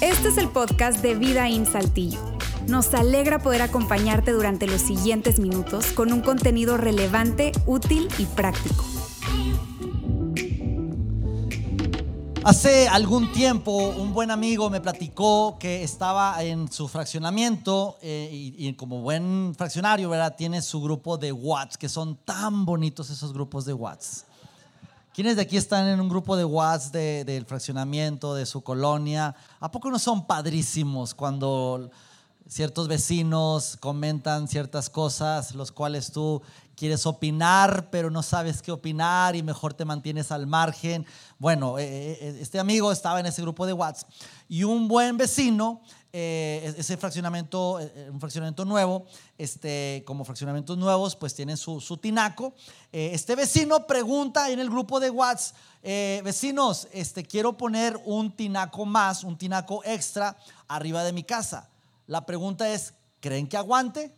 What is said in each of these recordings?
Este es el podcast de Vida en Saltillo. Nos alegra poder acompañarte durante los siguientes minutos con un contenido relevante, útil y práctico. Hace algún tiempo un buen amigo me platicó que estaba en su fraccionamiento eh, y, como buen fraccionario, ¿verdad? Tiene su grupo de Watts, que son tan bonitos esos grupos de Watts. ¿Quiénes de aquí están en un grupo de Watts del fraccionamiento, de su colonia? ¿A poco no son padrísimos cuando ciertos vecinos comentan ciertas cosas, los cuales tú quieres opinar, pero no sabes qué opinar y mejor te mantienes al margen. Bueno, eh, eh, este amigo estaba en ese grupo de WhatsApp y un buen vecino, ese fraccionamiento, un fraccionamiento nuevo, este, como fraccionamientos nuevos, pues tienen su, su tinaco. este vecino pregunta en el grupo de WhatsApp, vecinos, este, quiero poner un tinaco más, un tinaco extra arriba de mi casa. La pregunta es, ¿creen que aguante?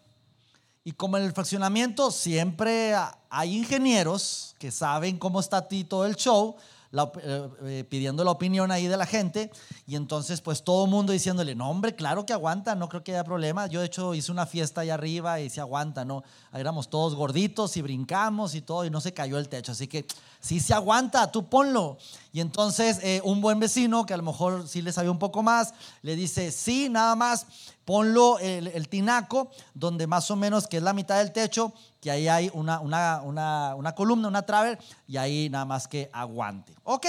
Y como en el fraccionamiento siempre hay ingenieros que saben cómo está todo el show, eh, eh, pidiendo la opinión ahí de la gente y entonces pues todo el mundo diciéndole, no hombre, claro que aguanta, no creo que haya problema. Yo de hecho hice una fiesta ahí arriba y se aguanta, ¿no? Éramos todos gorditos y brincamos y todo y no se cayó el techo, así que sí se aguanta, tú ponlo. Y entonces eh, un buen vecino que a lo mejor sí le sabía un poco más, le dice, sí, nada más, ponlo el, tinaco donde más o menos que es la mitad del techo, que ahí hay una, una, una, una columna, una traver, y ahí nada más que aguante. Ok,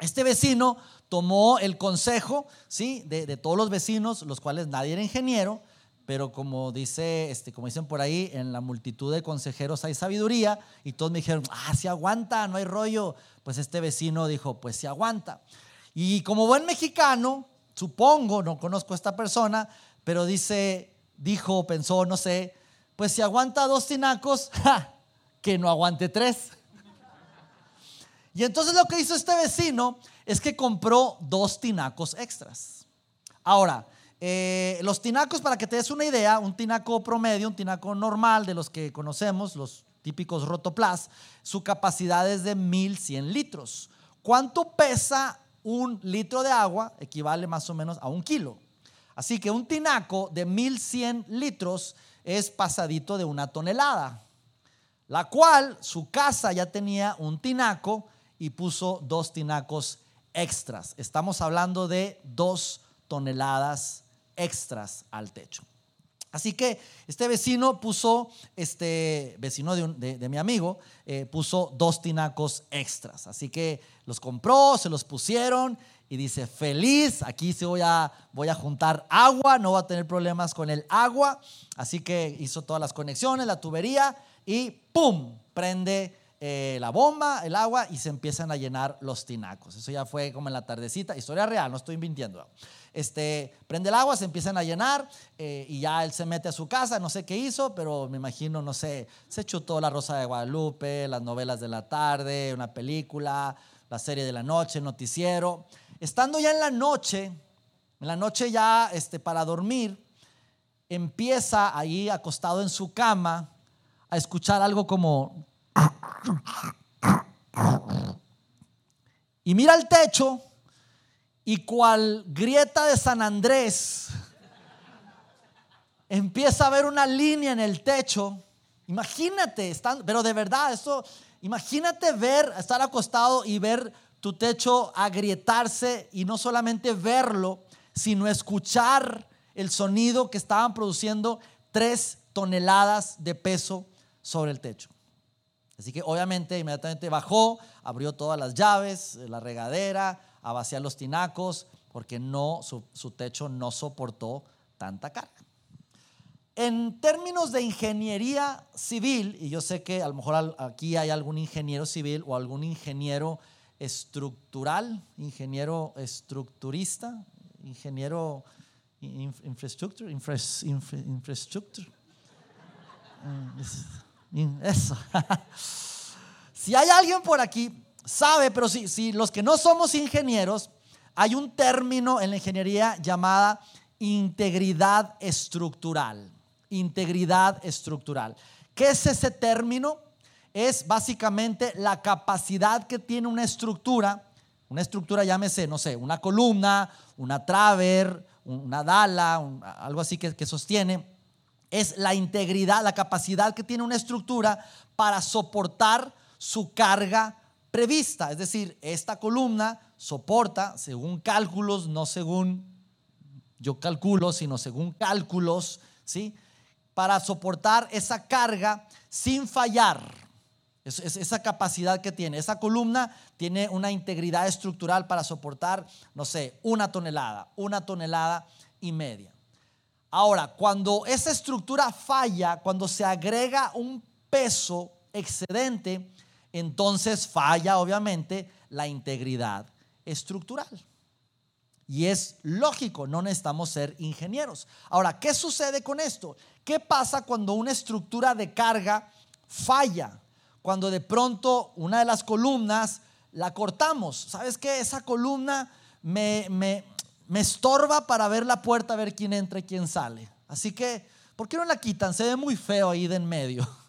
este vecino tomó el consejo, ¿sí? De, de, todos los vecinos, los cuales nadie era ingeniero, pero como dice, este, como dicen por ahí, en la multitud de consejeros hay sabiduría, y todos me dijeron, ah, si aguanta, no hay rollo. Pues este vecino dijo, pues si aguanta. Y como buen mexicano, supongo, no conozco a esta persona, pero dice, dijo, pensó, no sé, pues si aguanta dos tinacos, que no aguante tres. Y entonces lo que hizo este vecino es que compró dos tinacos extras. Ahora, eh, los tinacos, para que te des una idea, un tinaco promedio, un tinaco normal de los que conocemos, los típicos Rotoplas, su capacidad es de 1100 litros. ¿Cuánto pesa un litro de agua? Equivale más o menos a un kilo. Así que un tinaco de 1100 litros es pasadito de una tonelada, la cual su casa ya tenía un tinaco y puso dos tinacos extras. Estamos hablando de dos toneladas extras al techo. Así que este vecino puso, este vecino de, mi amigo, eh, puso dos tinacos extras. Así que los compró, se los pusieron y dice, feliz, aquí sí voy a, voy a juntar agua, no va a tener problemas con el agua. Así que hizo todas las conexiones, la tubería y ¡pum! Prende eh, la bomba, el agua y se empiezan a llenar los tinacos. Eso ya fue como en la tardecita, historia real, no estoy mintiendo. Este, prende el agua, se empiezan a llenar eh, y ya él se mete a su casa, no sé qué hizo, pero me imagino, no sé, se chutó La Rosa de Guadalupe, las novelas de la tarde, una película, la serie de la noche, noticiero. Estando ya en la noche, en la noche ya este, para dormir, empieza ahí acostado en su cama a escuchar algo como... Y mira el techo y cual grieta de San Andrés, empieza a ver una línea en el techo. Imagínate, pero de verdad, esto, imagínate ver, estar acostado y ver tu techo agrietarse y no solamente verlo, sino escuchar el sonido que estaban produciendo tres toneladas de peso sobre el techo. Así que obviamente inmediatamente bajó, abrió todas las llaves, la regadera, a vaciar los tinacos, porque no, su, su techo no soportó tanta carga. En términos de ingeniería civil, y yo sé que a lo mejor aquí hay algún ingeniero civil o algún ingeniero estructural, ingeniero estructurista, ingeniero infraestructura, infraestructura. Mm, eso. si hay alguien por aquí, sabe, pero si, si los que no somos ingenieros, hay un término en la ingeniería llamada integridad estructural. Integridad estructural. ¿Qué es ese término? Es básicamente la capacidad que tiene una estructura, una estructura llámese, no sé, una columna, una traver, una dala, algo así que, que sostiene, es la integridad, la capacidad que tiene una estructura para soportar su carga prevista. Es decir, esta columna soporta, según cálculos, no según yo calculo, sino según cálculos, ¿sí? Para soportar esa carga sin fallar. Es, esa capacidad que tiene. Esa columna tiene una integridad estructural para soportar, no sé, una tonelada, una tonelada y media. Ahora, cuando esa estructura falla, cuando se agrega un peso excedente, entonces falla obviamente la integridad estructural. Y es lógico, no necesitamos ser ingenieros. Ahora, ¿qué sucede con esto? ¿Qué pasa cuando una estructura de carga falla? Cuando de pronto una de las columnas la cortamos. ¿Sabes qué? Esa columna me, me, me estorba para ver la puerta, ver quién entra y quién sale. Así que, ¿por qué no la quitan? Se ve muy feo ahí de en medio.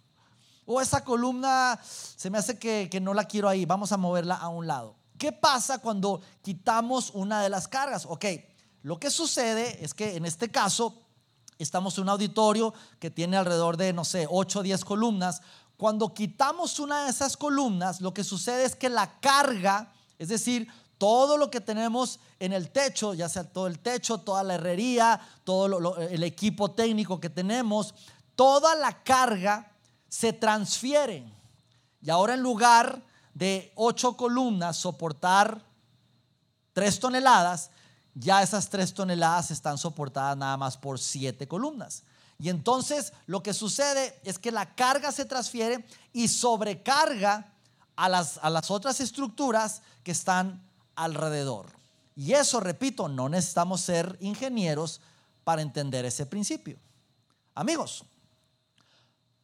O esa columna se me hace que, que no la quiero ahí, vamos a moverla a un lado. ¿Qué pasa cuando quitamos una de las cargas? Ok, lo que sucede es que en este caso estamos en un auditorio que tiene alrededor de, no sé, 8 o 10 columnas. Cuando quitamos una de esas columnas, lo que sucede es que la carga, es decir, todo lo que tenemos en el techo, ya sea todo el techo, toda la herrería, todo el equipo técnico que tenemos, toda la carga se transfiere. Y ahora en lugar de ocho columnas soportar tres toneladas, ya esas tres toneladas están soportadas nada más por siete columnas. Y entonces lo que sucede es que la carga se transfiere y sobrecarga a las, a las otras estructuras que están alrededor. Y eso, repito, no necesitamos ser ingenieros para entender ese principio. Amigos,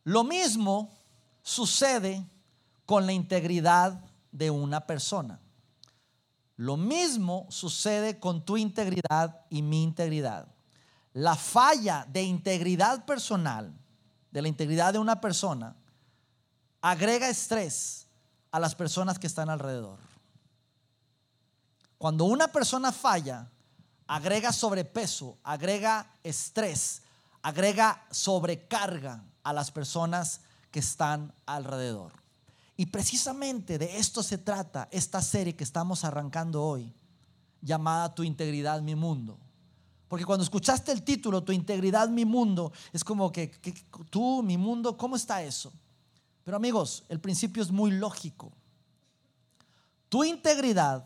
lo mismo sucede con la integridad de una persona. Lo mismo sucede con tu integridad y mi integridad. La falla de integridad personal, de la integridad de una persona, agrega estrés a las personas que están alrededor. Cuando una persona falla, agrega sobrepeso, agrega estrés, agrega sobrecarga a las personas que están alrededor. Y precisamente de esto se trata esta serie que estamos arrancando hoy, llamada Tu integridad, mi mundo. Porque cuando escuchaste el título, Tu integridad, mi mundo, es como que, tú, mi mundo, ¿cómo está eso? Pero amigos, el principio es muy lógico. Tu integridad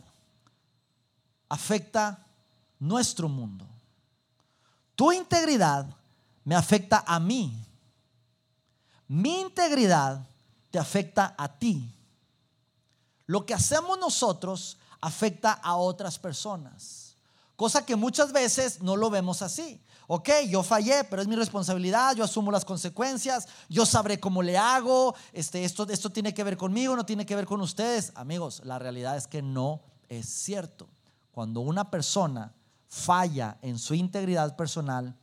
afecta nuestro mundo. Tu integridad me afecta a mí. Mi integridad te afecta a ti. Lo que hacemos nosotros afecta a otras personas. Cosa que muchas veces no lo vemos así. Ok, yo fallé, pero es mi responsabilidad, yo asumo las consecuencias, yo sabré cómo le hago, este, esto, esto tiene que ver conmigo, no tiene que ver con ustedes. Amigos, la realidad es que no es cierto. Cuando una persona falla en su integridad personal,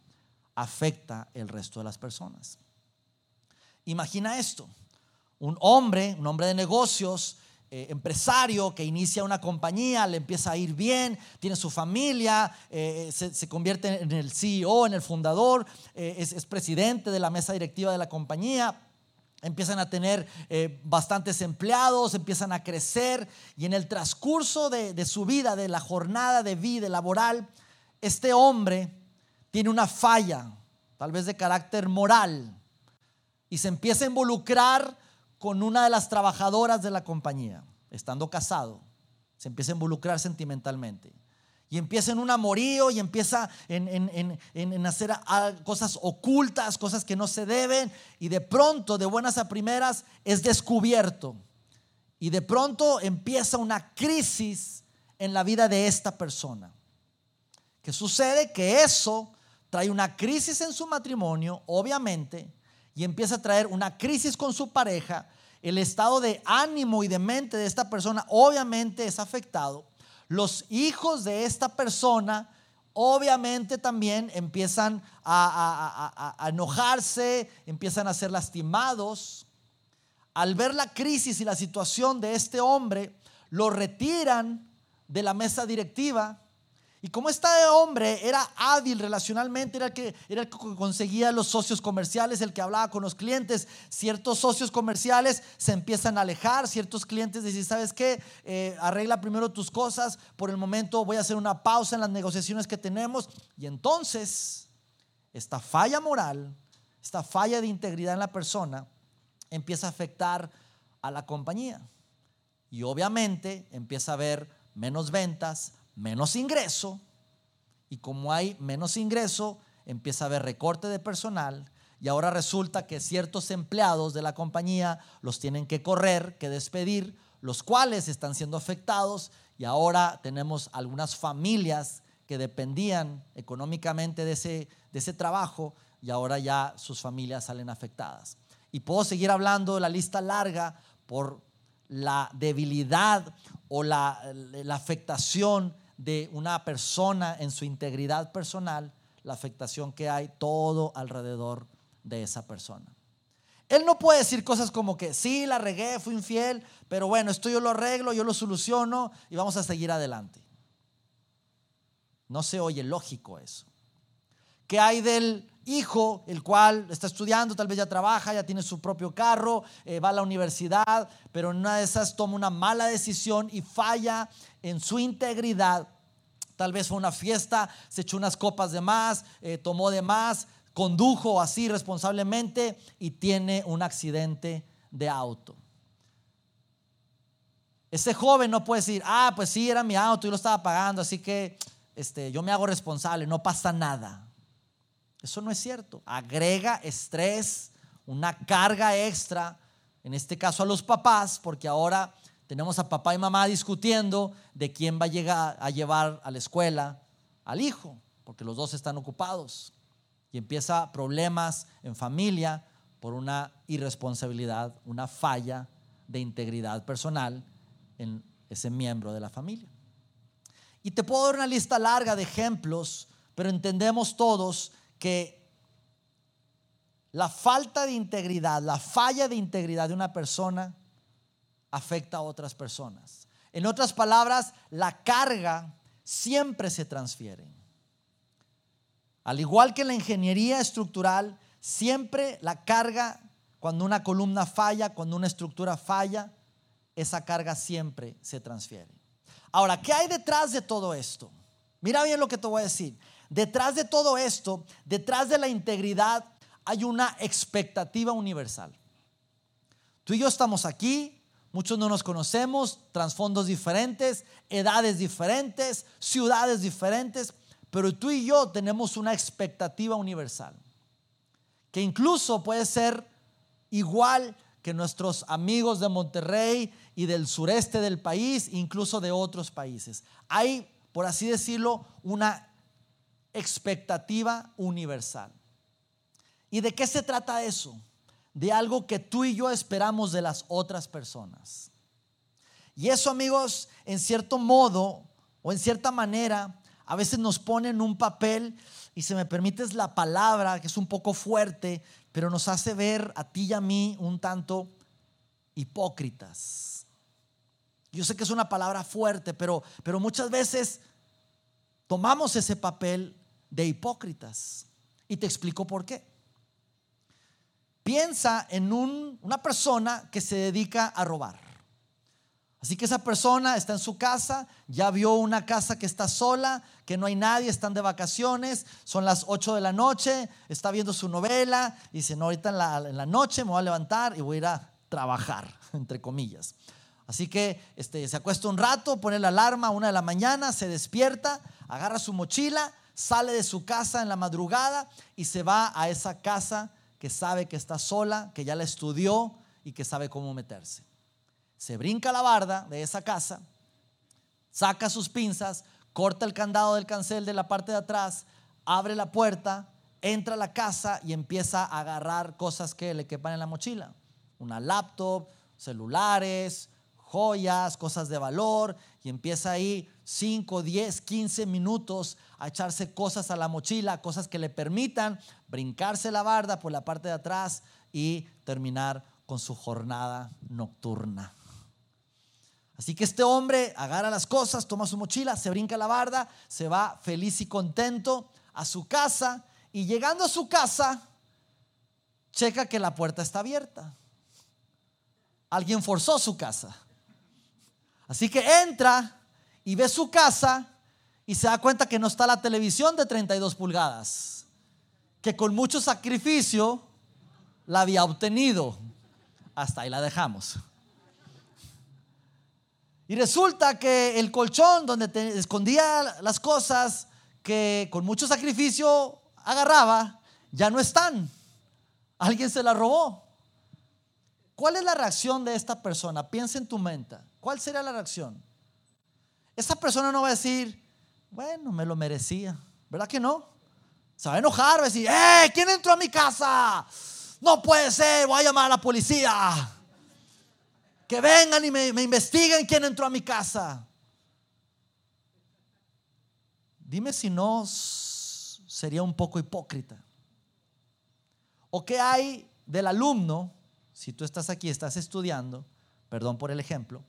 afecta el resto de las personas. Imagina esto un hombre, un hombre de negocios, eh, empresario que inicia una compañía, le empieza a ir bien, tiene su familia, eh, se, convierte en el CEO, en el fundador, eh, es, presidente de la mesa directiva de la compañía. Empiezan a tener bastantes empleados, empiezan a crecer y en el transcurso de, de su vida, de la jornada de vida laboral, este hombre tiene una falla, tal vez de carácter moral, y se empieza a involucrar con una de las trabajadoras de la compañía, estando casado, se empieza a involucrar sentimentalmente. Y empieza en un amorío y empieza en, hacer cosas ocultas, cosas que no se deben. Y de pronto, de buenas a primeras, es descubierto. Y de pronto empieza una crisis en la vida de esta persona. ¿Qué sucede? Que eso trae una crisis en su matrimonio, obviamente, y empieza a traer una crisis con su pareja, el estado de ánimo y de mente de esta persona obviamente es afectado. Los hijos de esta persona obviamente también empiezan a, enojarse, empiezan a ser lastimados. al ver la crisis y la situación de este hombre, lo retiran de la mesa directiva y como este hombre era hábil relacionalmente, era el, que, era el que conseguía los socios comerciales, el que hablaba con los clientes, ciertos socios comerciales se empiezan a alejar, ciertos clientes dicen, ¿sabes qué? Eh, arregla primero tus cosas, por el momento voy a hacer una pausa en las negociaciones que tenemos. Y entonces, esta falla moral, esta falla de integridad en la persona, empieza a afectar a la compañía. Y obviamente empieza a haber menos ventas, menos ingreso y como hay menos ingreso, empieza a haber recorte de personal y ahora resulta que ciertos empleados de la compañía los tienen que correr, que despedir, los cuales están siendo afectados y ahora tenemos algunas familias que dependían económicamente de ese, de ese trabajo y ahora ya sus familias salen afectadas. Y puedo seguir hablando de la lista larga por la debilidad o la, la afectación de una persona en su integridad personal, la afectación que hay todo alrededor de esa persona. Él no puede decir cosas como que sí, la regué, fui infiel, pero bueno, esto yo lo arreglo, yo lo soluciono y vamos a seguir adelante. No se oye lógico eso. ¿Qué hay del hijo, el cual está estudiando, tal vez ya trabaja, ya tiene su propio carro, eh, va a la universidad, pero en una de esas toma una mala decisión y falla en su integridad. Tal vez fue una fiesta, se echó unas copas de más, eh, tomó de más, condujo así responsablemente y tiene un accidente de auto. Ese joven no puede decir, ah, pues sí, era mi auto, y lo estaba pagando, así que este, yo me hago responsable, no pasa nada. Eso no es cierto. Agrega estrés, una carga extra, en este caso a los papás, porque ahora tenemos a papá y mamá discutiendo de quién va a llegar a llevar a la escuela al hijo, porque los dos están ocupados. Y empieza problemas en familia por una irresponsabilidad, una falla de integridad personal en ese miembro de la familia. Y te puedo dar una lista larga de ejemplos, pero entendemos todos que la falta de integridad, la falla de integridad de una persona afecta a otras personas. En otras palabras, la carga siempre se transfiere. Al igual que la ingeniería estructural, siempre la carga, cuando una columna falla, cuando una estructura falla, esa carga siempre se transfiere. Ahora, ¿qué hay detrás de todo esto? Mira bien lo que te voy a decir. Detrás de todo esto, detrás de la integridad, hay una expectativa universal. Tú y yo estamos aquí, muchos no nos conocemos, trasfondos diferentes, edades diferentes, ciudades diferentes, pero tú y yo tenemos una expectativa universal, que incluso puede ser igual que nuestros amigos de Monterrey y del sureste del país, incluso de otros países. Hay, por así decirlo, una expectativa universal. ¿Y de qué se trata eso? De algo que tú y yo esperamos de las otras personas. Y eso, amigos, en cierto modo o en cierta manera, a veces nos pone en un papel, y se me permites la palabra, que es un poco fuerte, pero nos hace ver a ti y a mí un tanto hipócritas. Yo sé que es una palabra fuerte, pero, pero muchas veces tomamos ese papel de hipócritas. Y te explico por qué. Piensa en una persona que se dedica a robar. Así que esa persona está en su casa, ya vio una casa que está sola, que no hay nadie, están de vacaciones, son las 8 de la noche, está viendo su novela y dice, no, ahorita en la, en la noche me voy a levantar y voy a ir a trabajar, entre comillas. Así que este, se acuesta un rato, pone la alarma a una de la mañana, se despierta, agarra su mochila, sale de su casa en la madrugada y se va a esa casa que sabe que está sola, que ya la estudió y que sabe cómo meterse. Se brinca la barda de esa casa, saca sus pinzas, corta el candado del cancel de la parte de atrás, abre la puerta, entra a la casa y empieza a agarrar cosas que le quepan en la mochila. Una laptop, celulares, joyas, cosas de valor, y empieza ahí 5, 10, 15 minutos a echarse cosas a la mochila, cosas que le permitan brincarse la barda por la parte de atrás y terminar con su jornada nocturna. Así que este hombre agarra las cosas, toma su mochila, se brinca la barda, se va feliz y contento a su casa y llegando a su casa, checa que la puerta está abierta. Alguien forzó su casa. Así que entra y ve su casa y se da cuenta que no está la televisión de 32 pulgadas, que con mucho sacrificio la había obtenido. Hasta ahí la dejamos. Y resulta que el colchón donde escondía las cosas que con mucho sacrificio agarraba, ya no están. Alguien se la robó. ¿Cuál es la reacción de esta persona? Piensa en tu mente. ¿Cuál sería la reacción? Esa persona no va a decir, bueno, me lo merecía. ¿Verdad que no? Se va a enojar, va a decir, ¡eh! ¿Quién entró a mi casa? No puede ser, voy a llamar a la policía. Que vengan y me, me investiguen quién entró a mi casa. Dime si no sería un poco hipócrita. ¿O qué hay del alumno, si tú estás aquí, estás estudiando, perdón por el ejemplo,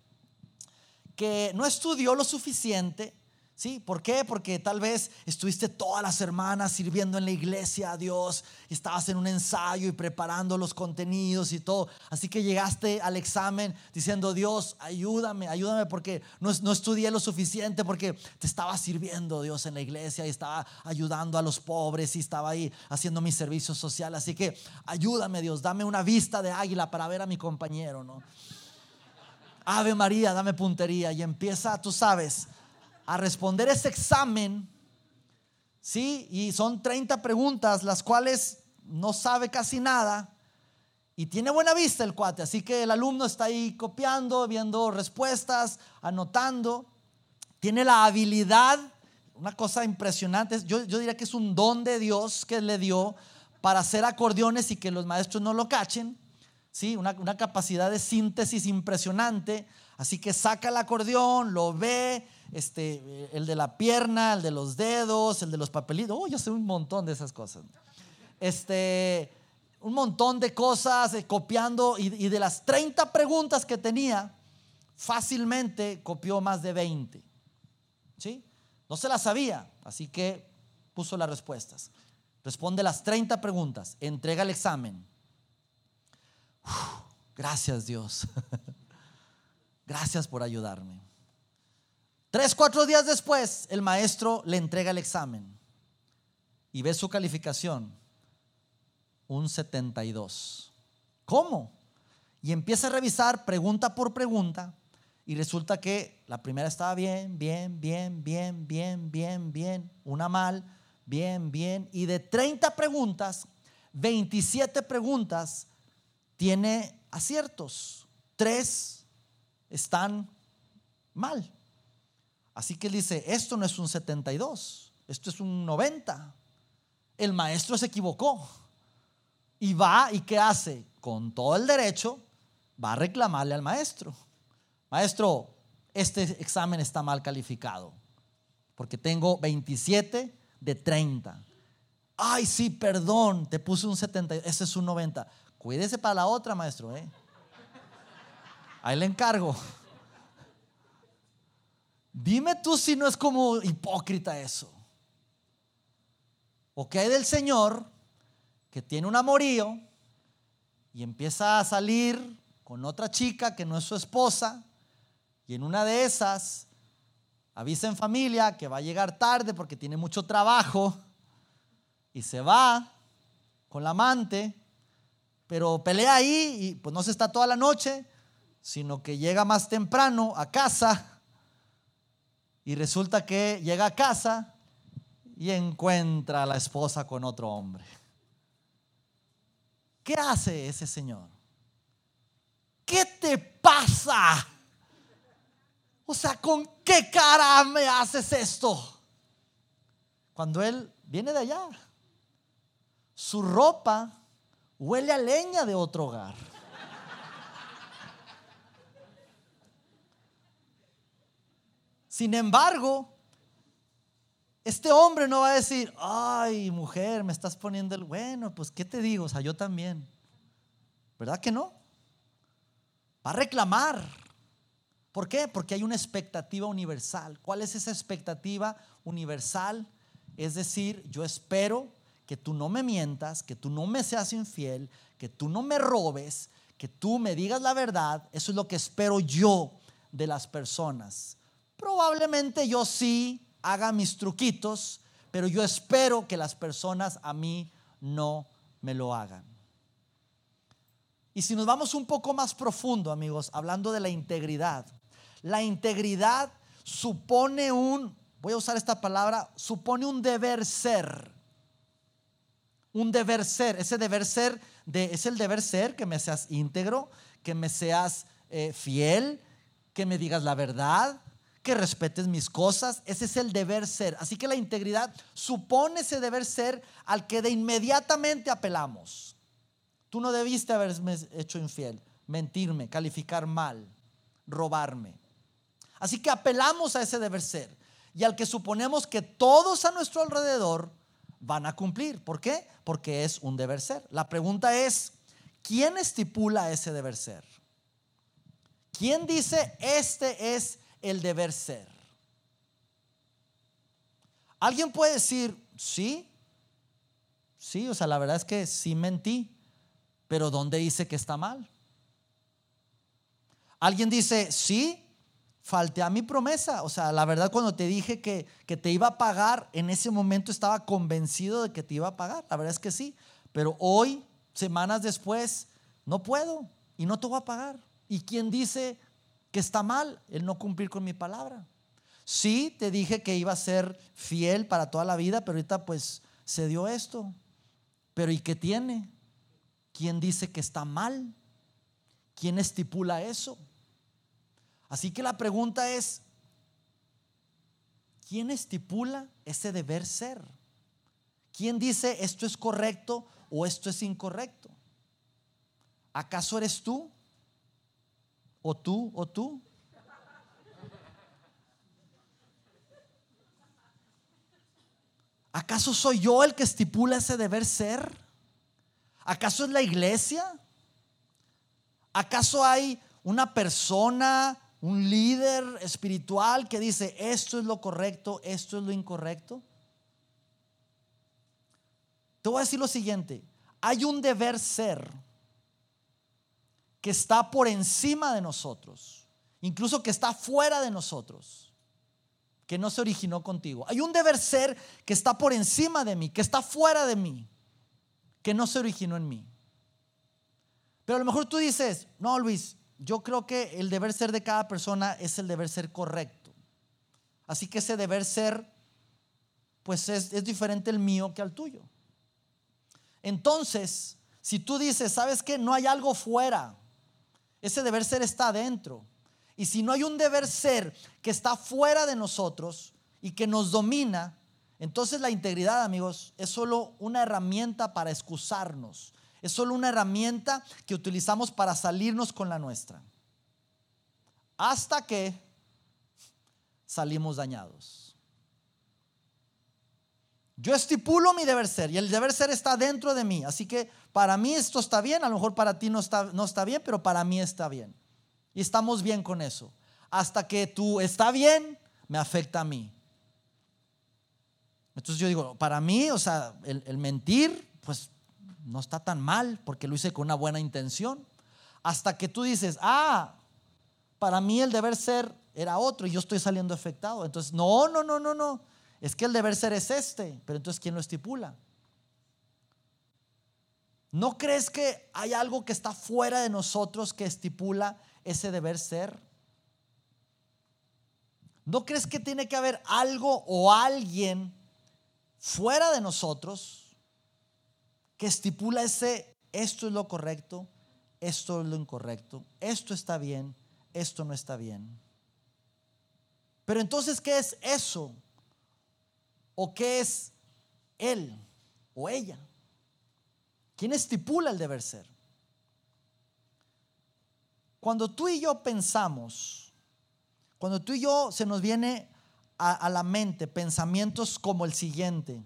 que no estudió lo suficiente ¿Sí? ¿Por qué? Porque tal vez estuviste todas las semanas sirviendo en la iglesia a Dios, estabas en un ensayo y preparando los contenidos y todo. Así que llegaste al examen diciendo, Dios, ayúdame, ayúdame porque no, no estudié lo suficiente, porque te estaba sirviendo Dios en la iglesia y estaba ayudando a los pobres y estaba ahí haciendo mi servicio social. Así que ayúdame Dios, dame una vista de águila para ver a mi compañero, ¿no? Ave María, dame puntería y empieza, tú sabes a responder ese examen, ¿sí? Y son 30 preguntas, las cuales no sabe casi nada. Y tiene buena vista el cuate, así que el alumno está ahí copiando, viendo respuestas, anotando. Tiene la habilidad, una cosa impresionante, yo, yo diría que es un don de Dios que le dio para hacer acordeones y que los maestros no lo cachen. ¿sí? Una, una, capacidad de síntesis impresionante. Así que saca el acordeón, lo ve, este, el de la pierna, el de los dedos, el de los papelitos. Oh, yo sé un montón de esas cosas. Este, un montón de cosas eh, copiando y, de las 30 preguntas que tenía, fácilmente copió más de 20. ¿Sí? No se las sabía, así que puso las respuestas. Responde las 30 preguntas, entrega el examen. Gracias Dios. gracias por ayudarme. Tres, cuatro días después, el maestro le entrega el examen y ve su calificación, un 72. ¿Cómo? Y empieza a revisar pregunta por pregunta y resulta que la primera estaba bien, bien, bien, bien, bien, bien, bien, una mal, bien, bien. Y de 30 preguntas, 27 preguntas tiene aciertos, tres están mal. Así que él dice, esto no es un 72, esto es un 90. El maestro se equivocó. Y va y ¿qué hace? Con todo el derecho, va a reclamarle al maestro. Maestro, este examen está mal calificado, porque tengo 27 de 30. Ay, sí, perdón, te puse un 70, ese es un 90. Cuídese para la otra, maestro. ¿eh? Ahí le encargo. Dime tú si no es como hipócrita eso. ¿O qué hay del Señor que tiene un amorío y empieza a salir con otra chica que no es su esposa y en una de esas avisa en familia que va a llegar tarde porque tiene mucho trabajo y se va con la amante, pero pelea ahí y pues no se está toda la noche, sino que llega más temprano a casa y resulta que llega a casa y encuentra a la esposa con otro hombre. ¿Qué hace ese señor? ¿Qué te pasa? O sea, ¿con qué cara me haces esto? Cuando él viene de allá, su ropa huele a leña de otro hogar. Sin embargo, este hombre no va a decir, ay, mujer, me estás poniendo el bueno, pues, ¿qué te digo? O sea, yo también. ¿Verdad que no? va a reclamar. ¿Por qué? Porque hay una expectativa universal. ¿Cuál es esa expectativa universal? Es decir, yo espero que tú no me mientas, que tú no me seas infiel, que tú no me robes, que tú me digas la verdad. Eso es lo que espero yo de las personas. Probablemente yo sí haga mis truquitos, pero yo espero que las personas a mí no me lo hagan. Y si nos vamos un poco más profundo, amigos, hablando de la integridad, la integridad supone un, voy a usar esta palabra, supone un deber ser. Un deber ser, ese deber ser de, es el deber ser que me seas íntegro, que me seas eh, fiel, que me digas la verdad, que respetes mis cosas. Ese es el deber ser. Así que la integridad supone ese deber ser al que de inmediatamente apelamos. Tú no debiste haberme hecho infiel, mentirme, calificar mal, robarme. Así que apelamos a ese deber ser y al que suponemos que todos a nuestro alrededor van a cumplir. ¿Por qué? Porque es un deber ser. La pregunta es, ¿quién estipula ese deber ser? ¿Quién dice este es el deber ser? Alguien puede decir, sí, sí, o sea, la verdad es que sí mentí, pero ¿dónde dice que está mal? Alguien dice, sí, falté a mi promesa. O sea, la verdad cuando te dije que, que, te iba a pagar, en ese momento estaba convencido de que te iba a pagar. La verdad es que sí. Pero hoy, semanas después, no puedo y no te voy a pagar. ¿Y quién dice que está mal el no cumplir con mi palabra? Sí, te dije que iba a ser fiel para toda la vida, pero ahorita pues se dio esto. Pero ¿y qué tiene? ¿Quién dice que está mal? ¿Quién estipula eso? Así que la pregunta es, ¿quién estipula ese deber ser? ¿Quién dice esto es correcto o esto es incorrecto? ¿Acaso eres tú? ¿O tú? ¿O tú? ¿Acaso soy yo el que estipula ese deber ser? ¿Acaso es la iglesia? ¿Acaso hay una persona un líder espiritual que dice, esto es lo correcto, esto es lo incorrecto. Te voy a decir lo siguiente, hay un deber ser que está por encima de nosotros, incluso que está fuera de nosotros, que no se originó contigo. Hay un deber ser que está por encima de mí, que está fuera de mí, que no se originó en mí. Pero a lo mejor tú dices, no, Luis, yo creo que el deber ser de cada persona es el deber ser correcto. Así que ese deber ser, pues es, diferente el mío que al tuyo. Entonces, si tú dices, ¿sabes qué? No hay algo fuera. Ese deber ser está adentro. Y si no hay un deber ser que está fuera de nosotros y que nos domina, entonces la integridad, amigos, es solo una herramienta para excusarnos, es solo una herramienta que utilizamos para salirnos con la nuestra. Hasta que salimos dañados. Yo estipulo mi deber ser y el deber ser está dentro de mí. Así que para mí esto está bien, a lo mejor para ti no está, no está bien, pero para mí está bien. Y estamos bien con eso. Hasta que tú está bien, me afecta a mí. Entonces yo digo, para mí, o sea, el, el mentir, pues no está tan mal porque lo hice con una buena intención. Hasta que tú dices, ah, para mí el deber ser era otro y yo estoy saliendo afectado. Entonces, no, no, no, no, no. Es que el deber ser es este, pero entonces ¿quién lo estipula? ¿No crees que hay algo que está fuera de nosotros que estipula ese deber ser? ¿No crees que tiene que haber algo o alguien fuera de nosotros que estipula ese, esto es lo correcto, esto es lo incorrecto, esto está bien, esto no está bien. Pero entonces, ¿qué es eso? ¿O qué es él o ella? ¿Quién estipula el deber ser? Cuando tú y yo pensamos, cuando tú y yo se nos viene a, a la mente pensamientos como el siguiente,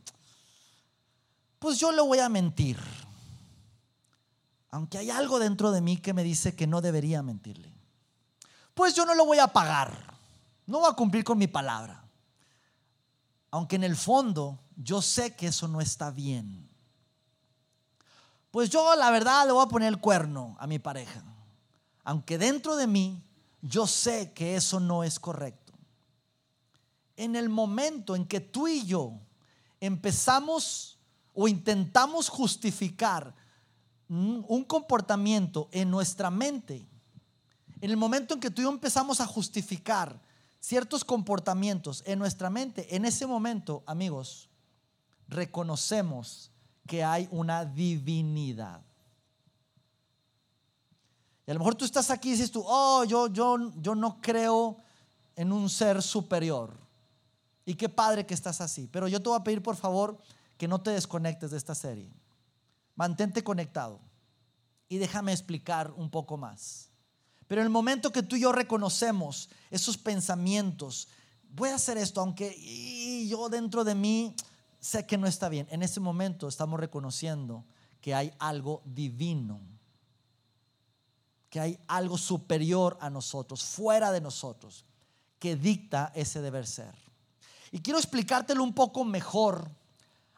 pues yo le voy a mentir. aunque hay algo dentro de mí que me dice que no debería mentirle. Pues yo no lo voy a pagar, no voy a cumplir con mi palabra. Aunque en el fondo yo sé que eso no está bien. Pues yo la verdad le voy a poner el cuerno a mi pareja. Aunque dentro de mí yo sé que eso no es correcto. En el momento en que tú y yo empezamos o intentamos justificar un comportamiento en nuestra mente, en el momento en que tú y yo empezamos a justificar ciertos comportamientos en nuestra mente, en ese momento, amigos, reconocemos que hay una divinidad. Y a lo mejor tú estás aquí y dices tú, oh, yo, yo, yo no creo en un ser superior. Y qué padre que estás así. Pero yo te voy a pedir por favor que no te desconectes de esta serie. Mantente conectado y déjame explicar un poco más. Pero en el momento que tú y yo reconocemos esos pensamientos, voy a hacer esto, aunque yo dentro de mí sé que no está bien. En ese momento estamos reconociendo que hay algo divino, que hay algo superior a nosotros, fuera de nosotros, que dicta ese deber ser. Y quiero explicártelo un poco mejor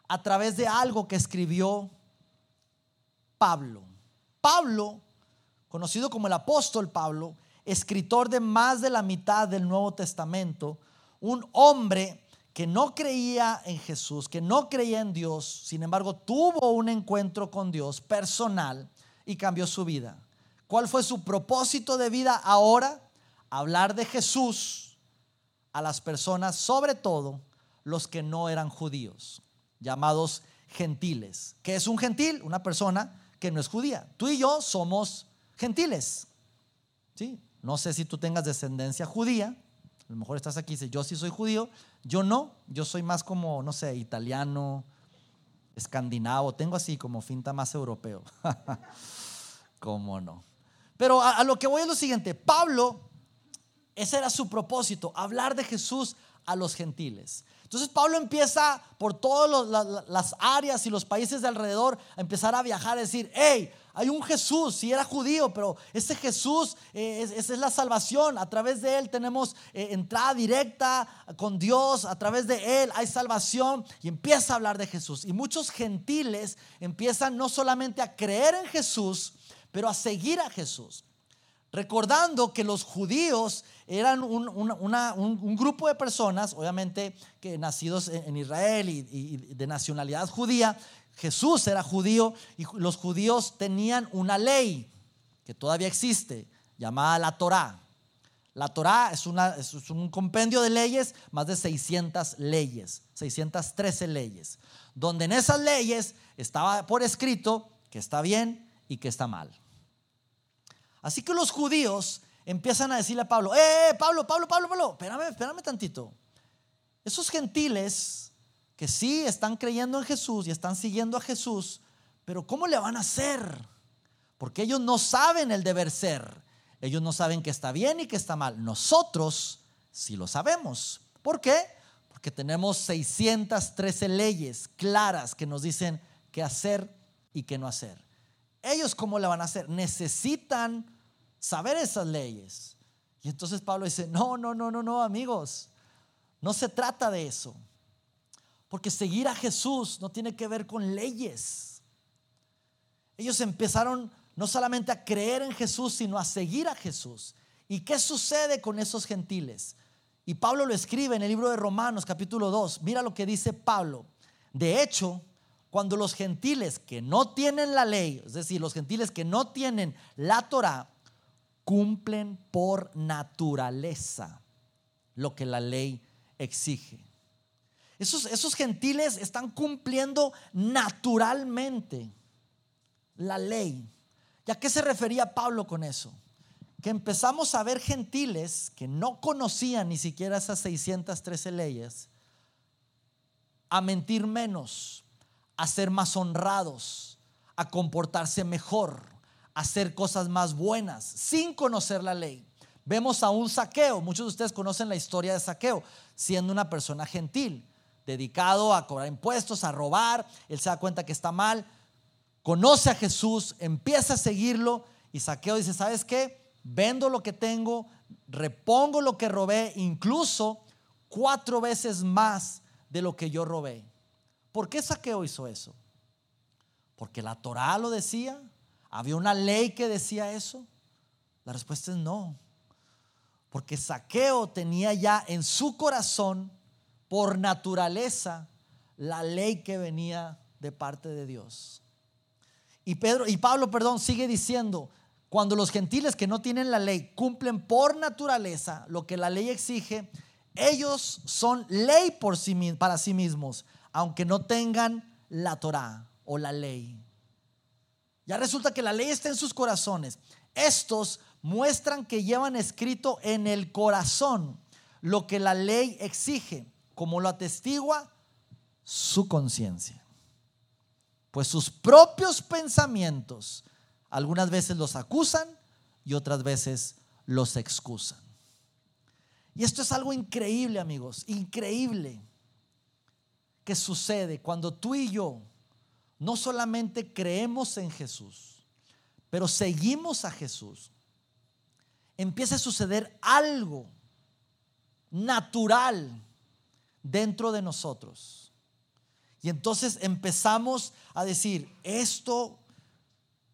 a través de algo que escribió Pablo. Pablo, conocido como el apóstol Pablo, escritor de más de la mitad del Nuevo Testamento, un hombre que no creía en Jesús, que no creía en Dios, sin embargo tuvo un encuentro con Dios personal y cambió su vida. ¿Cuál fue su propósito de vida ahora? Hablar de Jesús a las personas, sobre todo los que no eran judíos, llamados gentiles. ¿Qué es un gentil? Una persona que no es judía. Tú y yo somos gentiles. ¿Sí? No sé si tú tengas descendencia judía, a lo mejor estás aquí y dices, yo sí soy judío, yo no, yo soy más como, no sé, italiano, escandinavo, tengo así como finta más europeo. ¿Cómo no? Pero a, a, lo que voy es lo siguiente, Pablo, ese era su propósito, hablar de Jesús a los gentiles. Entonces Pablo empieza por todas las áreas y los países de alrededor a empezar a viajar, a decir, hey, hay un Jesús, si era judío, pero ese Jesús, eh, esa es la salvación. A través de Él tenemos eh, entrada directa con Dios, a través de Él hay salvación. Y empieza a hablar de Jesús. Y muchos gentiles empiezan no solamente a creer en Jesús, pero a seguir a Jesús. Recordando que los judíos eran un, grupo de personas, obviamente que nacidos en, Israel y de nacionalidad judía, Jesús era judío y los judíos tenían una ley que todavía existe, llamada la Torá. La Torá es, es, un compendio de leyes, más de 600 leyes, 613 leyes, donde en esas leyes estaba por escrito que está bien y que está mal. Así que los judíos empiezan a decirle a Pablo, eh, Pablo, Pablo, Pablo, Pablo, espérame, espérame tantito. Esos gentiles que sí están creyendo en Jesús y están siguiendo a Jesús, pero ¿cómo le van a hacer? Porque ellos no saben el deber ser. Ellos no saben que está bien y que está mal. Nosotros sí lo sabemos. ¿Por qué? Porque tenemos 613 leyes claras que nos dicen qué hacer y qué no hacer. Ellos cómo le van a hacer? Necesitan saber esas leyes. Y entonces Pablo dice, no, no, no, no, no, amigos. No se trata de eso. Porque seguir a Jesús no tiene que ver con leyes. Ellos empezaron no solamente a creer en Jesús, sino a seguir a Jesús. ¿Y qué sucede con esos gentiles? Y Pablo lo escribe en el libro de Romanos capítulo 2. Mira lo que dice Pablo. De hecho, cuando los gentiles que no tienen la ley, es decir, los gentiles que no tienen la Torah, cumplen por naturaleza lo que la ley exige. Esos, gentiles están cumpliendo naturalmente la ley. ¿Y a qué se refería Pablo con eso? Que empezamos a ver gentiles que no conocían ni siquiera esas 613 leyes, a mentir menos, a ser más honrados, a comportarse mejor, a hacer cosas más buenas, sin conocer la ley. Vemos a un saqueo, muchos de ustedes conocen la historia de saqueo, siendo una persona gentil dedicado a cobrar impuestos, a robar, él se da cuenta que está mal, conoce a Jesús, empieza a seguirlo y Saqueo dice, ¿sabes qué? Vendo lo que tengo, repongo lo que robé, incluso cuatro veces más de lo que yo robé. ¿Por qué Saqueo hizo eso? Porque la Torá lo decía, había una ley que decía eso. La respuesta es no. Porque Saqueo tenía ya en su corazón, por naturaleza, la ley que venía de parte de Dios. Y Pedro y Pablo, perdón, sigue diciendo, cuando los gentiles que no tienen la ley cumplen por naturaleza lo que la ley exige, ellos son ley por sí, para sí mismos, aunque no tengan la Torá o la ley. Ya resulta que la ley está en sus corazones. Estos muestran que llevan escrito en el corazón lo que la ley exige, como lo atestigua su conciencia. Pues sus propios pensamientos algunas veces los acusan y otras veces los excusan. Y esto es algo increíble, amigos, increíble que sucede cuando tú y yo no solamente creemos en Jesús, pero seguimos a Jesús. Empieza a suceder algo natural dentro de nosotros. Y entonces empezamos a decir, esto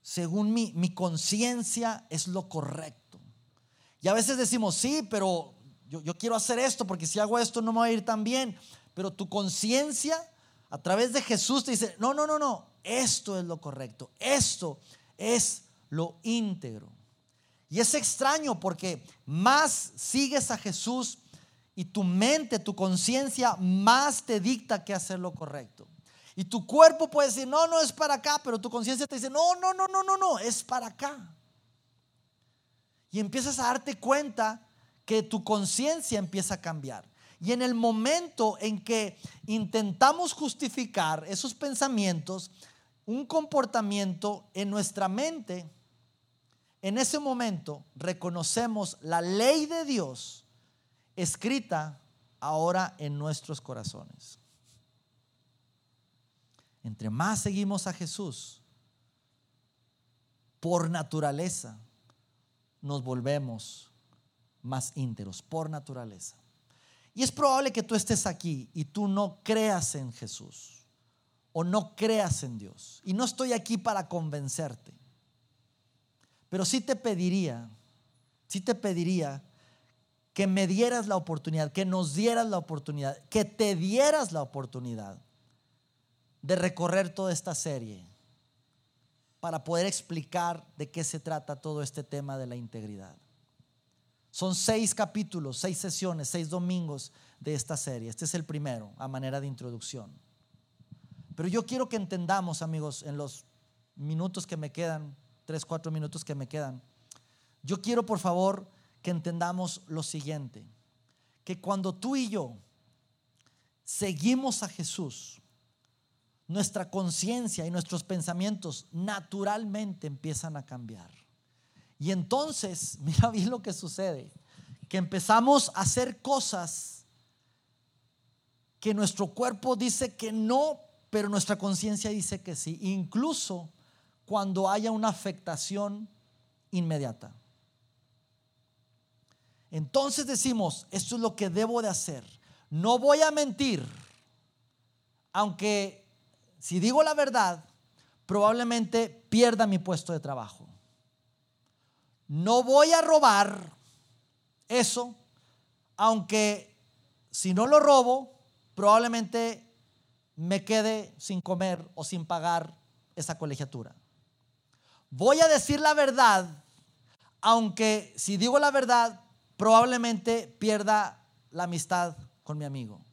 según mi, mi conciencia es lo correcto. Y a veces decimos, sí, pero yo, yo quiero hacer esto porque si hago esto no me va a ir tan bien. Pero tu conciencia a través de Jesús te dice, no, no, no, no, esto es lo correcto, esto es lo íntegro. Y es extraño porque más sigues a Jesús y tu mente, tu conciencia más te dicta que hacer lo correcto. Y tu cuerpo puede decir, no, no es para acá, pero tu conciencia te dice, no, no, no, no, no, no, es para acá. Y empiezas a darte cuenta que tu conciencia empieza a cambiar. Y en el momento en que intentamos justificar esos pensamientos, un comportamiento en nuestra mente, en ese momento reconocemos la ley de Dios escrita ahora en nuestros corazones. Entre más seguimos a Jesús, por naturaleza, nos volvemos más ínteros, por naturaleza. Y es probable que tú estés aquí y tú no creas en Jesús o no creas en Dios. Y no estoy aquí para convencerte. Pero sí te pediría, sí te pediría que me dieras la oportunidad, que nos dieras la oportunidad, que te dieras la oportunidad de recorrer toda esta serie para poder explicar de qué se trata todo este tema de la integridad. Son seis capítulos, seis sesiones, seis domingos de esta serie. Este es el primero, a manera de introducción. Pero yo quiero que entendamos, amigos, en los minutos que me quedan, tres, cuatro minutos que me quedan, yo quiero, por favor, que entendamos lo siguiente, que cuando tú y yo seguimos a Jesús, nuestra conciencia y nuestros pensamientos naturalmente empiezan a cambiar. Y entonces, mira bien lo que sucede, que empezamos a hacer cosas que nuestro cuerpo dice que no, pero nuestra conciencia dice que sí, incluso cuando haya una afectación inmediata. Entonces decimos, esto es lo que debo de hacer. No voy a mentir, aunque si digo la verdad, probablemente pierda mi puesto de trabajo. No voy a robar eso, aunque si no lo robo, probablemente me quede sin comer o sin pagar esa colegiatura. Voy a decir la verdad, aunque si digo la verdad, probablemente pierda la amistad con mi amigo.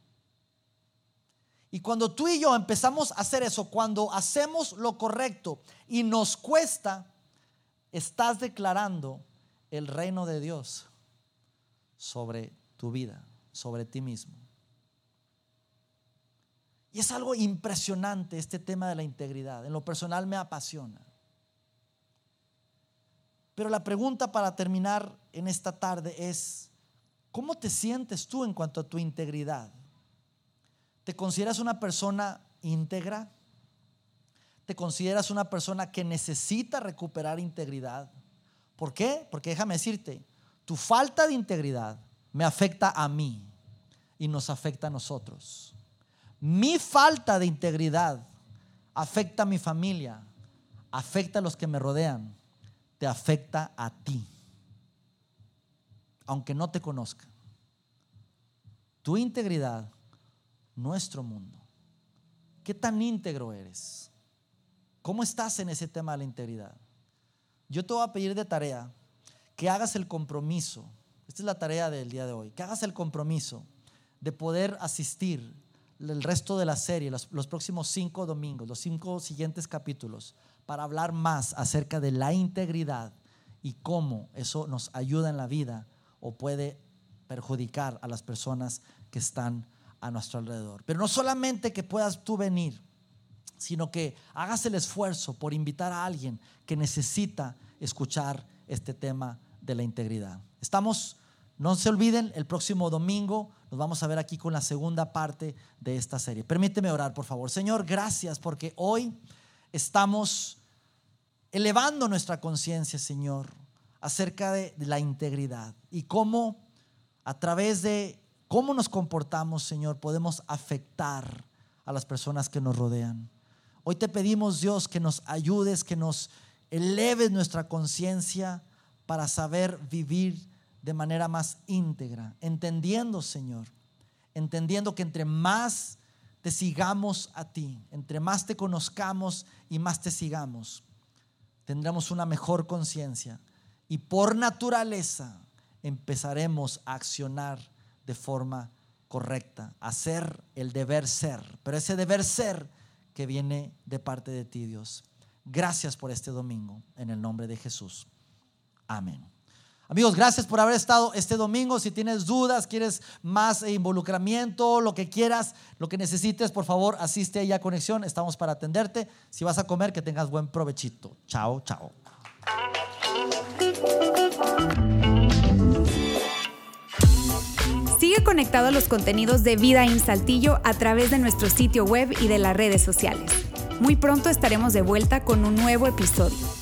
Y cuando tú y yo empezamos a hacer eso, cuando hacemos lo correcto y nos cuesta, estás declarando el reino de Dios sobre tu vida, sobre ti mismo. Y es algo impresionante este tema de la integridad. En lo personal me apasiona. Pero la pregunta para terminar en esta tarde es, ¿cómo te sientes tú en cuanto a tu integridad? ¿Te consideras una persona íntegra? te consideras una persona que necesita recuperar integridad. ¿Por qué? Porque déjame decirte, tu falta de integridad me afecta a mí y nos afecta a nosotros. Mi falta de integridad afecta a mi familia, afecta a los que me rodean, te afecta a ti, aunque no te conozca. Tu integridad, nuestro mundo. ¿Qué tan íntegro eres? ¿Cómo estás en ese tema de la integridad? Yo te voy a pedir de tarea que hagas el compromiso, esta es la tarea del día de hoy, que hagas el compromiso de poder asistir el resto de la serie, los, los, próximos cinco domingos, los cinco siguientes capítulos, para hablar más acerca de la integridad y cómo eso nos ayuda en la vida o puede perjudicar a las personas que están a nuestro alrededor. Pero no solamente que puedas tú venir, sino que hagas el esfuerzo por invitar a alguien que necesita escuchar este tema de la integridad. Estamos, no se olviden, el próximo domingo nos vamos a ver aquí con la segunda parte de esta serie. Permíteme orar, por favor. Señor, gracias porque hoy estamos elevando nuestra conciencia, Señor, acerca de la integridad y cómo a través de cómo nos comportamos, Señor, podemos afectar a las personas que nos rodean. Hoy te pedimos, Dios, que nos ayudes, que nos eleves nuestra conciencia para saber vivir de manera más íntegra, entendiendo, Señor, entendiendo que entre más te sigamos a ti, entre más te conozcamos y más te sigamos, tendremos una mejor conciencia y por naturaleza empezaremos a accionar de forma correcta, hacer el deber ser, pero ese deber ser que viene de parte de ti, Dios. Gracias por este domingo, en el nombre de Jesús. Amén. Amigos, gracias por haber estado este domingo. Si tienes dudas, quieres más involucramiento, lo que quieras, lo que necesites, por favor, asiste ahí a Conexión. Estamos para atenderte. Si vas a comer, que tengas buen provechito. Chao, chao. Sigue conectado a los contenidos de Vida en Saltillo a través de nuestro sitio web y de las redes sociales. Muy pronto estaremos de vuelta con un nuevo episodio.